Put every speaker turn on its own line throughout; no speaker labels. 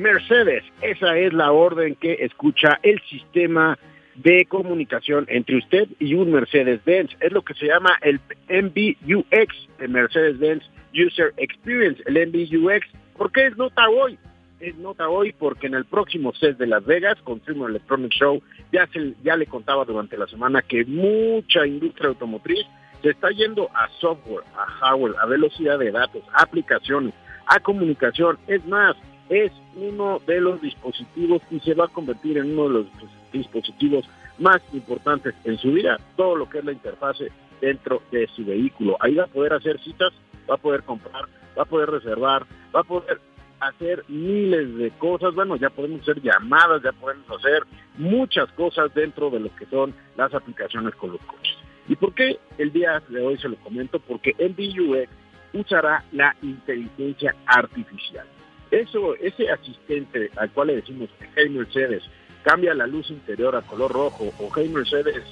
Mercedes, esa es la orden que escucha el sistema de comunicación entre usted y un Mercedes-Benz. Es lo que se llama el MBUX, el Mercedes-Benz User Experience, el MBUX. ¿Por qué es nota hoy? Es nota hoy porque en el próximo set de Las Vegas, Consumer Electronic Show, ya, se, ya le contaba durante la semana que mucha industria automotriz se está yendo a software, a hardware, a velocidad de datos, a aplicaciones, a comunicación. Es más, es uno de los dispositivos y se va a convertir en uno de los dispositivos más importantes en su vida, todo lo que es la interfase dentro de su vehículo. Ahí va a poder hacer citas, va a poder comprar, va a poder reservar, va a poder hacer miles de cosas. Bueno, ya podemos hacer llamadas, ya podemos hacer muchas cosas dentro de lo que son las aplicaciones con los coches. ¿Y por qué el día de hoy se lo comento? Porque MBUX usará la inteligencia artificial. Eso, ese asistente al cual le decimos, hey Mercedes, cambia la luz interior a color rojo, o hey Mercedes,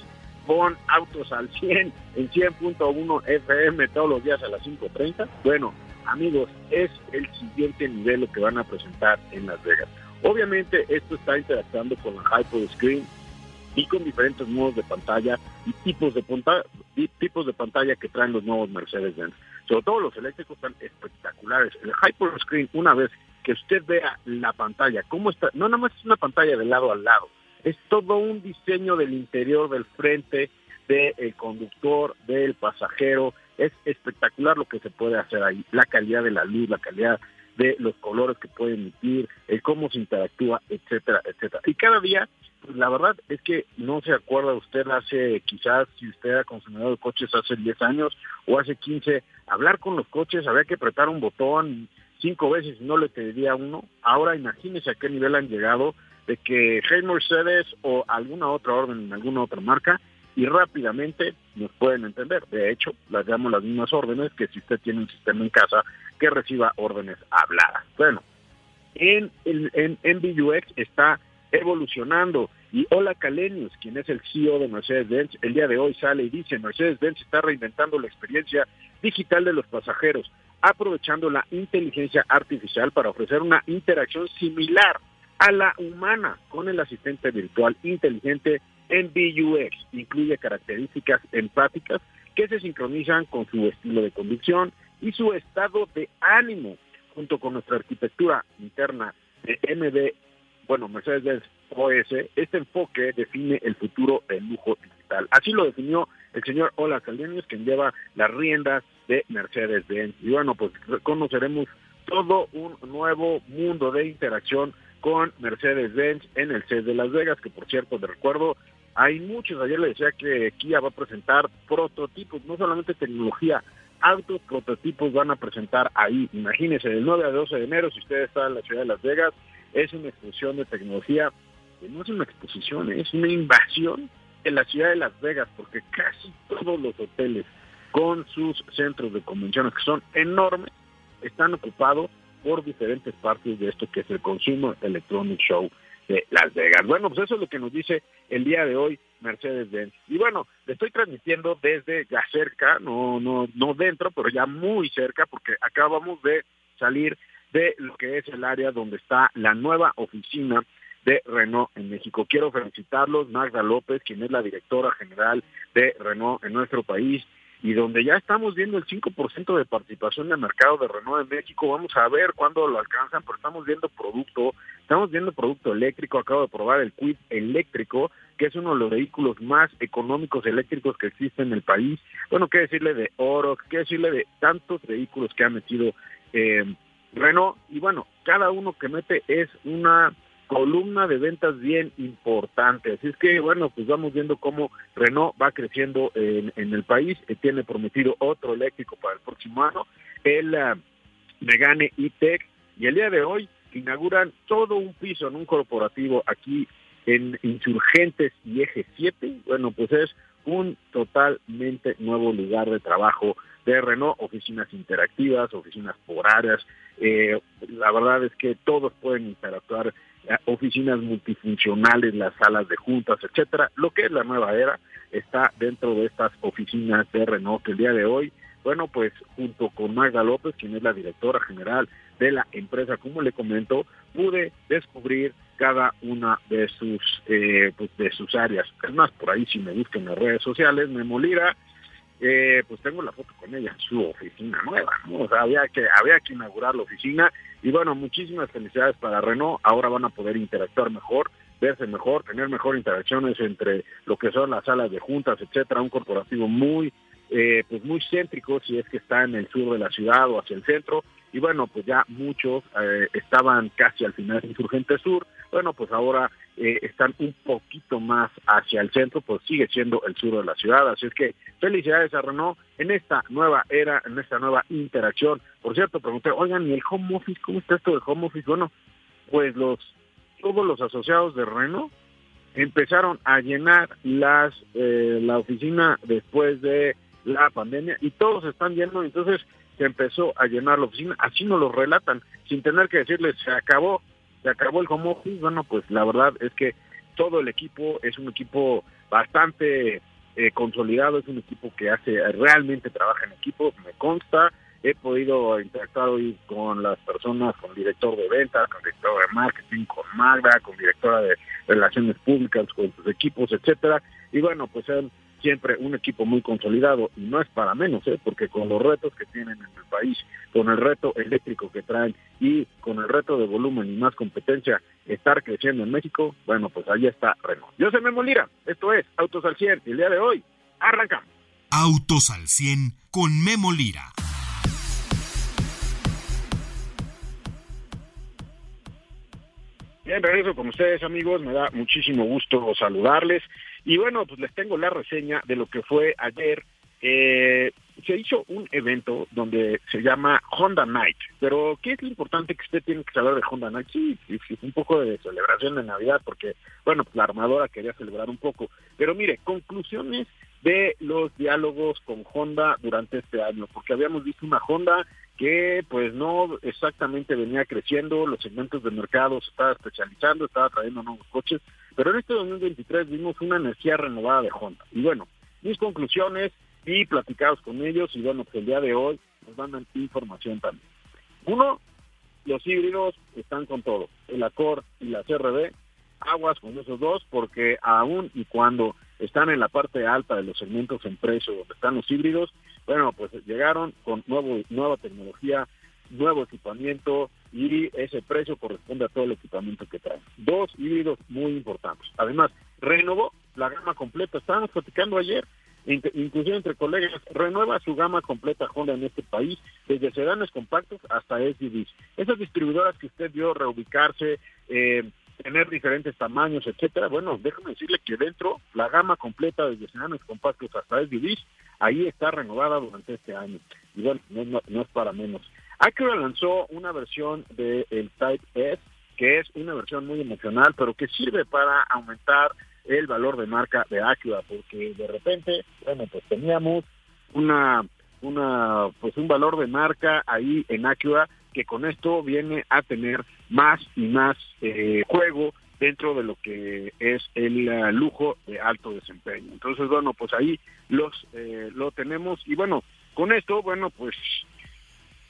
pon autos al 100 en 100.1 FM todos los días a las 5.30. Bueno, amigos, es el siguiente nivel que van a presentar en Las Vegas. Obviamente esto está interactuando con la Hyper Screen y con diferentes modos de pantalla y tipos de, pantalla, tipos de pantalla que traen los nuevos Mercedes-Benz. Sobre todo los eléctricos están espectaculares. El Hyper Screen, una vez que usted vea la pantalla, cómo está, no nada más es una pantalla de lado a lado, es todo un diseño del interior, del frente, del conductor, del pasajero, es espectacular lo que se puede hacer ahí, la calidad de la luz, la calidad de los colores que puede emitir, el cómo se interactúa, etcétera, etcétera. Y cada día, la verdad es que no se acuerda usted hace, quizás si usted era consumidor de coches hace 10 años o hace 15, hablar con los coches, había que apretar un botón, cinco veces y no le pediría uno. Ahora imagínese a qué nivel han llegado de que Hey Mercedes o alguna otra orden en alguna otra marca y rápidamente nos pueden entender. De hecho, las damos las mismas órdenes que si usted tiene un sistema en casa que reciba órdenes habladas. Bueno, en, el en, MBUX está evolucionando y Hola Calenius, quien es el CEO de Mercedes-Benz, el día de hoy sale y dice, Mercedes-Benz está reinventando la experiencia digital de los pasajeros aprovechando la inteligencia artificial para ofrecer una interacción similar a la humana con el asistente virtual inteligente en BUX. Incluye características empáticas que se sincronizan con su estilo de conducción y su estado de ánimo, junto con nuestra arquitectura interna de bueno, Mercedes-Benz OS, este enfoque define el futuro del lujo digital. Así lo definió el señor Ola Caldenius, quien lleva las riendas de Mercedes-Benz. Y bueno, pues conoceremos todo un nuevo mundo de interacción con Mercedes-Benz en el CES de Las Vegas, que por cierto, de recuerdo, hay muchos, ayer le decía que Kia va a presentar prototipos, no solamente tecnología, autos prototipos van a presentar ahí. Imagínense, del 9 al 12 de enero, si usted está en la ciudad de Las Vegas, es una exposición de tecnología, que no es una exposición, es una invasión en la ciudad de Las Vegas, porque casi todos los hoteles con sus centros de convenciones, que son enormes, están ocupados por diferentes partes de esto que es el Consumer Electronic Show de Las Vegas. Bueno, pues eso es lo que nos dice el día de hoy Mercedes-Benz. Y bueno, le estoy transmitiendo desde ya cerca, no, no, no dentro, pero ya muy cerca, porque acabamos de salir de lo que es el área donde está la nueva oficina de Renault en México. Quiero felicitarlos, Magda López, quien es la directora general de Renault en nuestro país, y donde ya estamos viendo el 5% de participación el mercado de Renault en México, vamos a ver cuándo lo alcanzan, pero estamos viendo producto, estamos viendo producto eléctrico, acabo de probar el Quid eléctrico, que es uno de los vehículos más económicos eléctricos que existe en el país. Bueno, qué decirle de Oro, qué decirle de tantos vehículos que ha metido eh, Renault, y bueno, cada uno que mete es una columna de ventas bien importante. Así es que, bueno, pues vamos viendo cómo Renault va creciendo en, el país. Eh, tiene prometido otro eléctrico para el próximo año. El, uh, Megane y Tech, y el día de hoy inauguran todo un piso en un corporativo aquí en Insurgentes y Eje 7. Bueno, pues es un totalmente nuevo lugar de trabajo de Renault, oficinas interactivas, oficinas por áreas. Eh, la verdad es que todos pueden interactuar, eh, oficinas multifuncionales, las salas de juntas, etcétera. Lo que es la nueva era está dentro de estas oficinas de Renault que el día de hoy, bueno, pues junto con Magda López, quien es la directora general de la empresa, como le comento, pude descubrir cada una de sus eh, pues de sus áreas. Es más, por ahí si me buscan en las redes sociales, me molira eh, pues tengo la foto con ella, su oficina nueva, ¿no? O sea, había que, había que inaugurar la oficina y bueno, muchísimas felicidades para Renault, ahora van a poder interactuar mejor, verse mejor, tener mejor interacciones entre lo que son las salas de juntas, etcétera, un corporativo muy, eh, pues muy céntrico si es que está en el sur de la ciudad o hacia el centro, y bueno, pues ya muchos eh, estaban casi al final de Insurgente Sur, bueno, pues ahora eh, están un poquito más hacia el centro, pues sigue siendo el sur de la ciudad, así es que felicidades a Renault en esta nueva era, en esta nueva interacción. Por cierto, pregunté, oigan, ¿y el home office? ¿Cómo está esto del home office? Bueno, pues los todos los asociados de Renault empezaron a llenar las eh, la oficina después de la pandemia y todos están llenos, entonces se empezó a llenar la oficina, así nos lo relatan, sin tener que decirles se acabó, se acabó el home office, bueno, pues la verdad es que todo el equipo es un equipo bastante eh, consolidado, es un equipo que hace, realmente trabaja en equipo, me consta, he podido interactuar hoy con las personas, con director de ventas, con director de marketing, con Magda, con directora de relaciones públicas, con sus equipos, etcétera, y bueno, pues han siempre un equipo muy consolidado y no es para menos, ¿eh? porque con los retos que tienen en el país, con el reto eléctrico que traen y con el reto de volumen y más competencia, estar creciendo en México, bueno, pues ahí está Renault. Yo soy Memo Lira, esto es Autos al 100 y el día de hoy arrancamos.
Autos al 100 con Memo Lira.
Bien, regreso con ustedes amigos, me da muchísimo gusto saludarles y bueno, pues les tengo la reseña de lo que fue ayer. Eh, se hizo un evento donde se llama Honda Night, pero ¿qué es lo importante que usted tiene que saber de Honda Night? Sí, sí, un poco de celebración de Navidad, porque, bueno, pues la armadora quería celebrar un poco, pero mire, conclusiones de los diálogos con Honda durante este año, porque habíamos visto una Honda que pues no exactamente venía creciendo, los segmentos de mercado se estaba especializando, estaba trayendo nuevos coches, pero en este 2023 vimos una energía renovada de Honda. Y bueno, mis conclusiones y platicados con ellos y bueno, pues el día de hoy nos mandan información también. Uno, los híbridos están con todo, el Accord y la CRB, aguas con esos dos porque aún y cuando están en la parte alta de los segmentos en precio donde están los híbridos, bueno, pues llegaron con nuevo, nueva tecnología, nuevo equipamiento y ese precio corresponde a todo el equipamiento que traen. Dos híbridos muy importantes. Además, renovó la gama completa. Estábamos platicando ayer, inclusive entre colegas, renueva su gama completa Honda en este país, desde sedanes compactos hasta SUVs. Esas distribuidoras que usted vio reubicarse, eh, tener diferentes tamaños, etcétera. Bueno, déjame decirle que dentro la gama completa desde sedanes compactos hasta SUVs, ahí está renovada durante este año. Y bueno, no, no es para menos. Acura lanzó una versión del Type S, que es una versión muy emocional, pero que sirve para aumentar el valor de marca de Acura, porque de repente, bueno, pues teníamos una, una, pues un valor de marca ahí en Acura que con esto viene a tener más y más eh, juego dentro de lo que es el uh, lujo de alto desempeño. Entonces, bueno, pues ahí los eh, lo tenemos y bueno, con esto, bueno, pues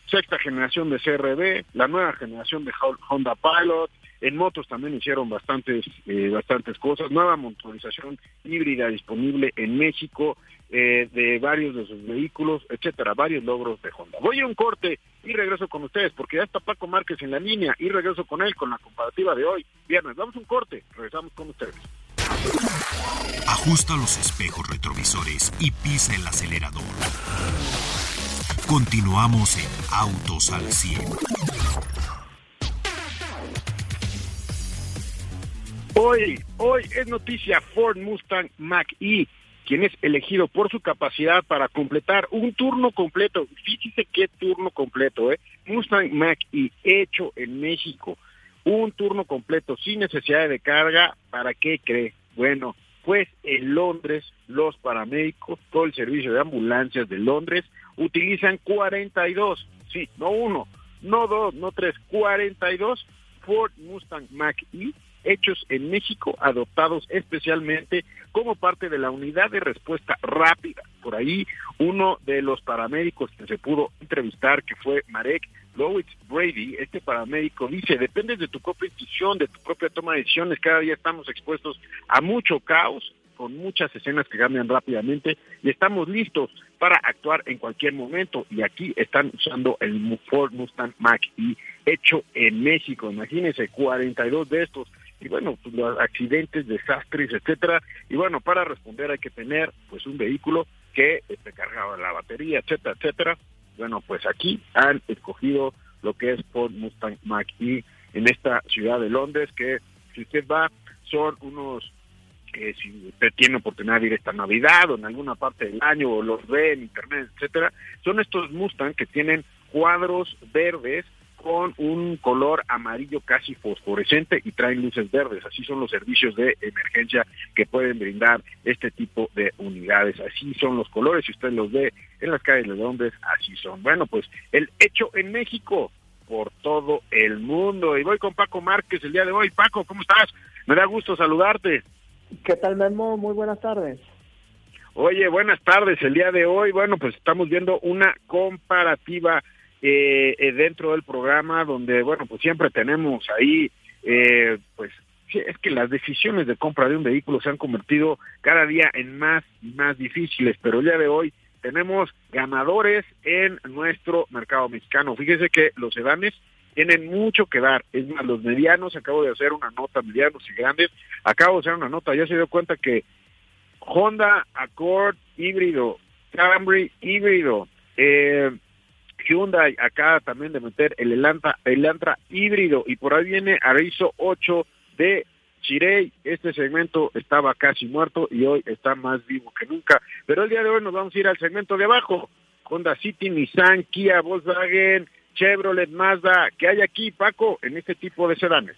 sexta generación de CRB, la nueva generación de Honda Pilot, en motos también hicieron bastantes, eh, bastantes cosas, nueva motorización híbrida disponible en México, eh, de varios de sus vehículos, etcétera, varios logros de Honda. Voy a un corte y regreso con ustedes, porque ya está Paco Márquez en la línea y regreso con él con la comparativa de hoy, viernes. Vamos a un corte, regresamos con ustedes.
Ajusta los espejos retrovisores y pisa el acelerador. Continuamos en Autos al 100.
Hoy, hoy es noticia Ford Mustang Mach-E quien es elegido por su capacidad para completar un turno completo. Fíjese qué turno completo, ¿eh? Mustang Mach y hecho en México. Un turno completo sin necesidad de carga. ¿Para qué cree? Bueno, pues en Londres los paramédicos, todo el servicio de ambulancias de Londres utilizan 42, sí, no uno, no dos, no tres, 42 Ford Mustang Mach-E hechos en México, adoptados especialmente como parte de la unidad de respuesta rápida. Por ahí, uno de los paramédicos que se pudo entrevistar, que fue Marek Lowitz Brady, este paramédico dice, depende de tu propia intuición, de tu propia toma de decisiones, cada día estamos expuestos a mucho caos, con muchas escenas que cambian rápidamente y estamos listos para actuar en cualquier momento. Y aquí están usando el Ford Mustang Mach-E hecho en México. Imagínense, 42 de estos y bueno, pues, los accidentes, desastres, etcétera. Y bueno, para responder hay que tener pues un vehículo que esté cargado la batería, etcétera, etcétera. Bueno, pues aquí han escogido lo que es Ford Mustang Mach-E en esta ciudad de Londres, que si usted va, son unos que si usted tiene oportunidad de ir esta Navidad o en alguna parte del año o los ve en internet, etcétera, son estos Mustang que tienen cuadros verdes con un color amarillo casi fosforescente y traen luces verdes. Así son los servicios de emergencia que pueden brindar este tipo de unidades. Así son los colores, si usted los ve en las calles de Londres, así son. Bueno, pues el hecho en México por todo el mundo. Y voy con Paco Márquez el día de hoy. Paco, ¿cómo estás? Me da gusto saludarte.
¿Qué tal, Memo? Muy buenas tardes.
Oye, buenas tardes. El día de hoy, bueno, pues estamos viendo una comparativa eh, eh, dentro del programa donde, bueno, pues siempre tenemos ahí, eh, pues es que las decisiones de compra de un vehículo se han convertido cada día en más y más difíciles, pero el día de hoy tenemos ganadores en nuestro mercado mexicano. Fíjese que los sedanes tienen mucho que dar. Es más, los medianos, acabo de hacer una nota, medianos y grandes, acabo de hacer una nota, ya se dio cuenta que Honda Accord híbrido, Camry híbrido, eh, Hyundai acá también de meter el Elantra, el Elantra híbrido y por ahí viene Arizo 8 de Chirey, este segmento estaba casi muerto y hoy está más vivo que nunca. Pero el día de hoy nos vamos a ir al segmento de abajo. Honda City, Nissan, Kia, Volkswagen, Chevrolet, Mazda. ¿Qué hay aquí, Paco, en este tipo de sedanes?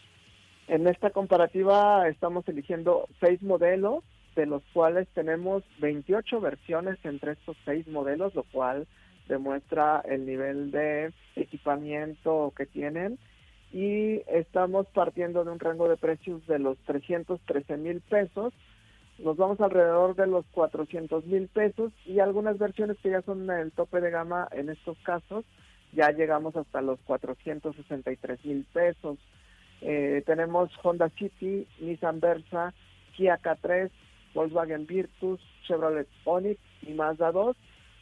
En esta comparativa estamos eligiendo seis modelos, de los cuales tenemos 28 versiones entre estos seis modelos, lo cual demuestra el nivel de equipamiento que tienen. Y estamos partiendo de un rango de precios de los 313 mil pesos, nos vamos alrededor de los 400 mil pesos. Y algunas versiones que ya son el tope de gama en estos casos, ya llegamos hasta los 463 mil pesos. Eh, tenemos Honda City, Nissan Versa, Kia K3, Volkswagen Virtus, Chevrolet Onix y Mazda 2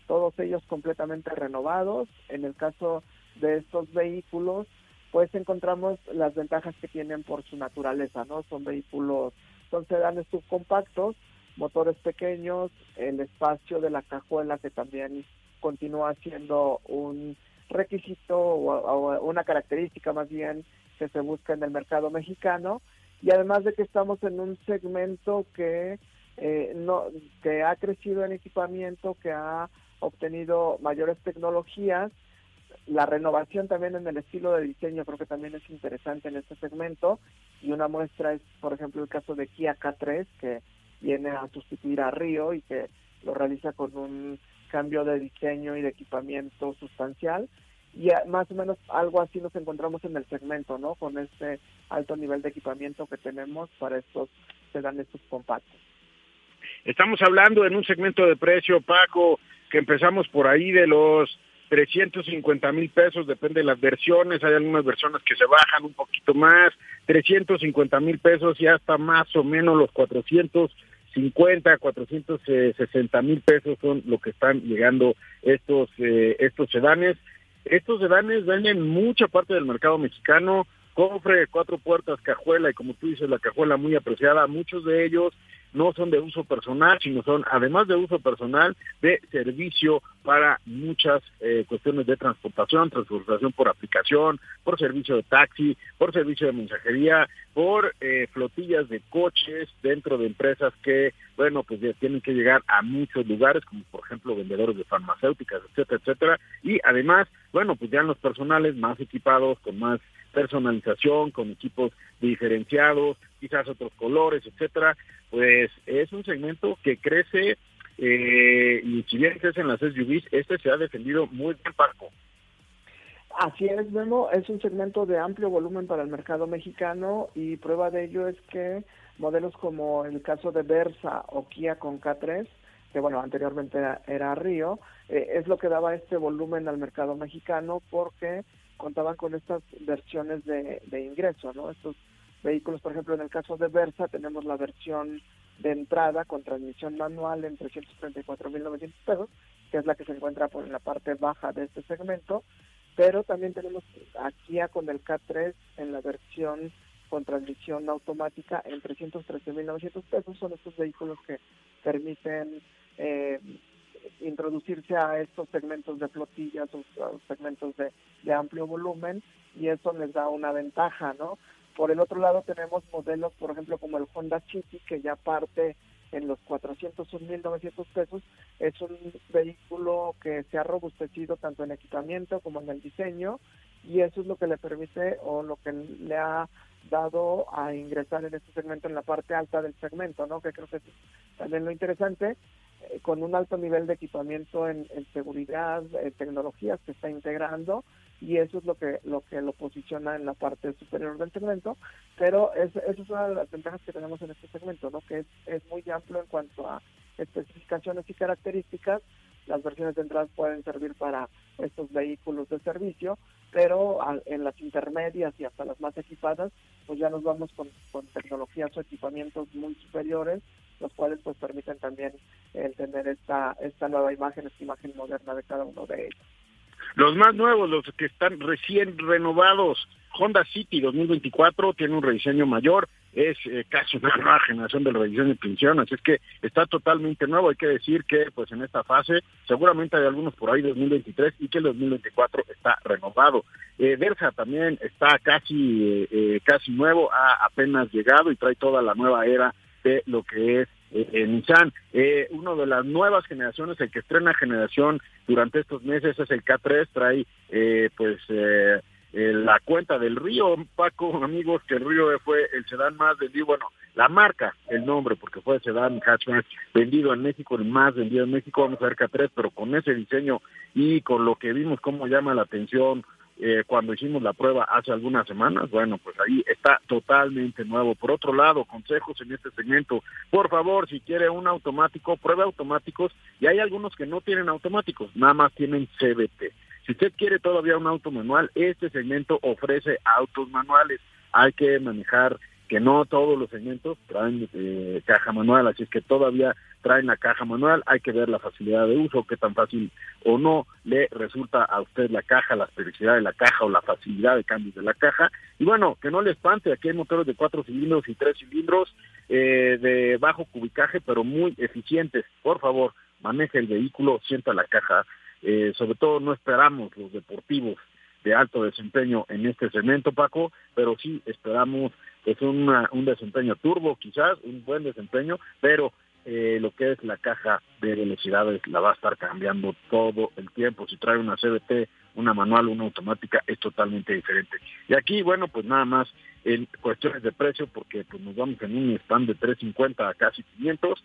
todos ellos completamente renovados. En el caso de estos vehículos, pues encontramos las ventajas que tienen por su naturaleza, ¿no? Son vehículos, son sedanes subcompactos, motores pequeños, el espacio de la cajuela que también continúa siendo un requisito o, una característica más bien que se busca en el mercado mexicano y además de que estamos en un segmento que eh, no que ha crecido en equipamiento, que ha obtenido mayores tecnologías. La renovación también en el estilo de diseño creo que también es interesante en este segmento y una muestra es, por ejemplo, el caso de Kia K3 que viene a sustituir a Río y que lo realiza con un cambio de diseño y de equipamiento sustancial y más o menos algo así nos encontramos en el segmento, ¿no? Con este alto nivel de equipamiento que tenemos para estos sedanes subcompactos.
Estamos hablando en un segmento de precio, Paco, que empezamos por ahí de los 350 mil pesos, depende de las versiones, hay algunas versiones que se bajan un poquito más, 350 mil pesos y hasta más o menos los 450, 460 mil pesos son lo que están llegando estos, eh, estos sedanes. Estos sedanes venden mucha parte del mercado mexicano, cofre, cuatro puertas, cajuela y como tú dices, la cajuela muy apreciada, muchos de ellos no son de uso personal, sino son, además de uso personal, de servicio para muchas eh, cuestiones de transportación, transportación por aplicación, por servicio de taxi, por servicio de mensajería, por eh, flotillas de coches dentro de empresas que, bueno, pues ya tienen que llegar a muchos lugares, como por ejemplo vendedores de farmacéuticas, etcétera, etcétera, y además, bueno, pues ya en los personales más equipados, con más personalización, con equipos diferenciados, quizás otros colores, etcétera, pues es un segmento que crece eh, y si bien crece en las SUVs, este se ha defendido muy bien, Paco.
Así es, Memo, es un segmento de amplio volumen para el mercado mexicano y prueba de ello es que modelos como el caso de Versa o Kia con K3, que bueno, anteriormente era, Río, eh, es lo que daba este volumen al mercado mexicano porque contaban con estas versiones de, de ingreso, ¿no? Estos vehículos, por ejemplo, en el caso de Versa tenemos la versión de entrada con transmisión manual en 334.900 pesos, que es la que se encuentra por la parte baja de este segmento, pero también tenemos aquí con el K3 en la versión con transmisión automática en 313.900 pesos. Son estos vehículos que permiten eh, introducirse a estos segmentos de flotillas o segmentos de, amplio volumen y eso les da una ventaja, ¿no? Por el otro lado tenemos modelos, por ejemplo, como el Honda City, que ya parte en los 401.900 pesos. Es un vehículo que se ha robustecido tanto en equipamiento como en el diseño y eso es lo que le permite o lo que le ha dado a ingresar en este segmento en la parte alta del segmento, ¿no? Que creo que es también lo interesante, con un alto nivel de equipamiento en, seguridad, en tecnologías que está integrando y eso es lo que lo que lo posiciona en la parte superior del segmento, pero es, esa es una de las ventajas que tenemos en este segmento, que es, muy amplio en cuanto a especificaciones y características, las versiones de entrada pueden servir para estos vehículos de servicio, pero en las intermedias y hasta las más equipadas, pues ya nos vamos con tecnologías o equipamientos muy superiores, los cuales pues permiten también el tener esta, esta nueva imagen, esta imagen moderna de cada uno de ellos.
Los más nuevos, los que están recién renovados, Honda City 2024 tiene un rediseño mayor, es eh, casi una nueva generación del rediseño de pensión, así es que está totalmente nuevo. Hay que decir que pues en esta fase seguramente hay algunos por ahí 2023 y que el 2024 está renovado. Eh, Versa también está casi eh, casi nuevo, ha apenas llegado y trae toda la nueva era lo que es eh, Nissan. Eh, uno de las nuevas generaciones, el que estrena generación durante estos meses es el K3, trae eh, pues eh, la cuenta del Río, Paco, amigos, que el Río fue el sedán más vendido, bueno, la marca, el nombre, porque fue el sedán hatchback vendido en México, el más vendido en México, vamos a ver K3, pero con ese diseño y con lo que vimos cómo llama la atención eh, cuando hicimos la prueba hace algunas semanas, bueno, pues ahí está totalmente nuevo. Por otro lado, consejos en este segmento, por favor, si quiere un automático, pruebe automáticos y hay algunos que no tienen automáticos, nada más tienen CBT. Si usted quiere todavía un auto manual, este segmento ofrece autos manuales. Hay que manejar que no todos los segmentos traen eh, caja manual, así es que todavía traen la caja manual, hay que ver la facilidad de uso, qué tan fácil o no le resulta a usted la caja, la especificidad de la caja o la facilidad de cambios de la caja. Y bueno, que no le espante, aquí hay motores de cuatro cilindros y tres cilindros eh, de bajo cubicaje, pero muy eficientes. Por favor, maneje el vehículo, sienta la caja. Eh, sobre todo no esperamos los deportivos de alto desempeño en este segmento, Paco, pero sí esperamos es un desempeño turbo, quizás, un buen desempeño, pero eh, lo que es la caja de velocidades la va a estar cambiando todo el tiempo. Si trae una CBT, una manual, una automática, es totalmente diferente. Y aquí, bueno, pues nada más en cuestiones de precio, porque pues nos vamos en un stand de 350 a casi 500,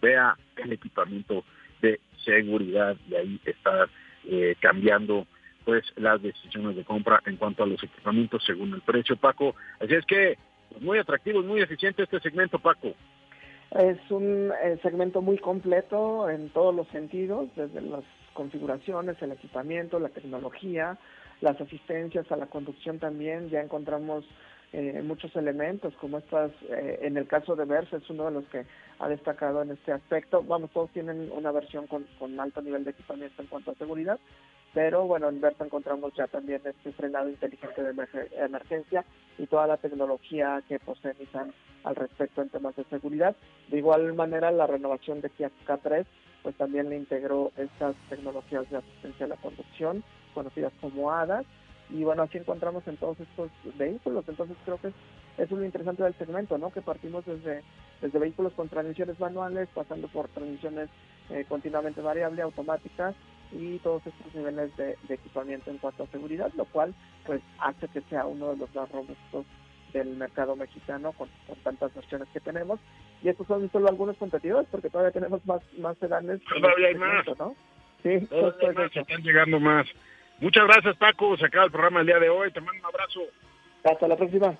vea el equipamiento de seguridad y ahí está eh, cambiando pues las decisiones de compra en cuanto a los equipamientos según el precio, Paco. Así es que pues, muy atractivo, muy eficiente este segmento, Paco.
Es un eh, segmento muy completo en todos los sentidos, desde las configuraciones, el equipamiento, la tecnología, las asistencias a la conducción también. Ya encontramos eh, muchos elementos, como estas, eh, en el caso de Versa, es uno de los que ha destacado en este aspecto. Vamos, todos tienen una versión con, con alto nivel de equipamiento en cuanto a seguridad, pero bueno, en Versa encontramos ya también este frenado inteligente de emergencia y toda la tecnología que posee Nissan al respecto en temas de seguridad. De igual manera, la renovación de Kia K3 pues también le integró estas tecnologías de asistencia a la conducción, conocidas como ADAS, y bueno, así encontramos en todos estos vehículos, entonces creo que es, es lo interesante del segmento, ¿no? Que partimos desde, desde vehículos con transmisiones manuales, pasando por transmisiones eh, continuamente variables, automáticas, y todos estos niveles de, equipamiento en cuanto a seguridad, lo cual pues hace que sea uno de los más robustos del mercado mexicano con, tantas versiones que tenemos. Y estos son solo algunos competidores porque todavía tenemos más, más sedanes.
Todavía hay más. ¿no? Sí, todavía están llegando más. Muchas gracias Paco, se acaba el programa el día de hoy, te mando un abrazo.
Hasta la próxima.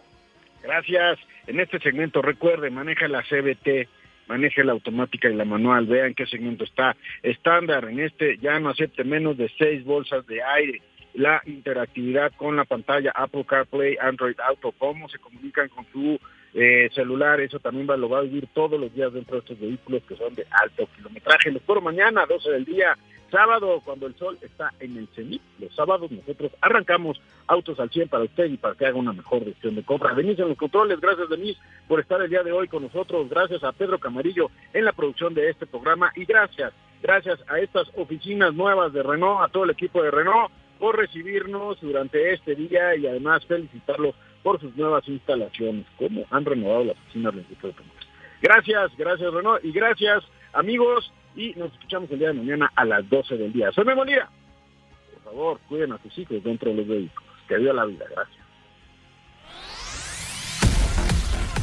Gracias. En este segmento recuerde, maneja la CBT maneje la automática y la manual, vean qué segmento está. Estándar, en este ya no acepte menos de seis bolsas de aire. La interactividad con la pantalla Apple CarPlay, Android Auto, cómo se comunican con tu eh, celular, eso también lo va a vivir todos los días dentro de estos vehículos que son de alto kilometraje. Los espero mañana, 12 del día, sábado, cuando el sol está en el cenit. Los sábados nosotros arrancamos autos al 100 para usted y para que haga una mejor decisión de compra. Denise en los controles, gracias Denise por estar el día de hoy con nosotros, gracias a Pedro Camarillo en la producción de este programa y gracias, gracias a estas oficinas nuevas de Renault, a todo el equipo de Renault por recibirnos durante este día y además felicitarlos por sus nuevas instalaciones, como han renovado las oficinas de Gracias, gracias Renault y gracias amigos y nos escuchamos el día de mañana a las 12 del día. Soy Memolía. Por favor, cuiden a sus hijos dentro de los vehículos. Que viva la vida. Gracias.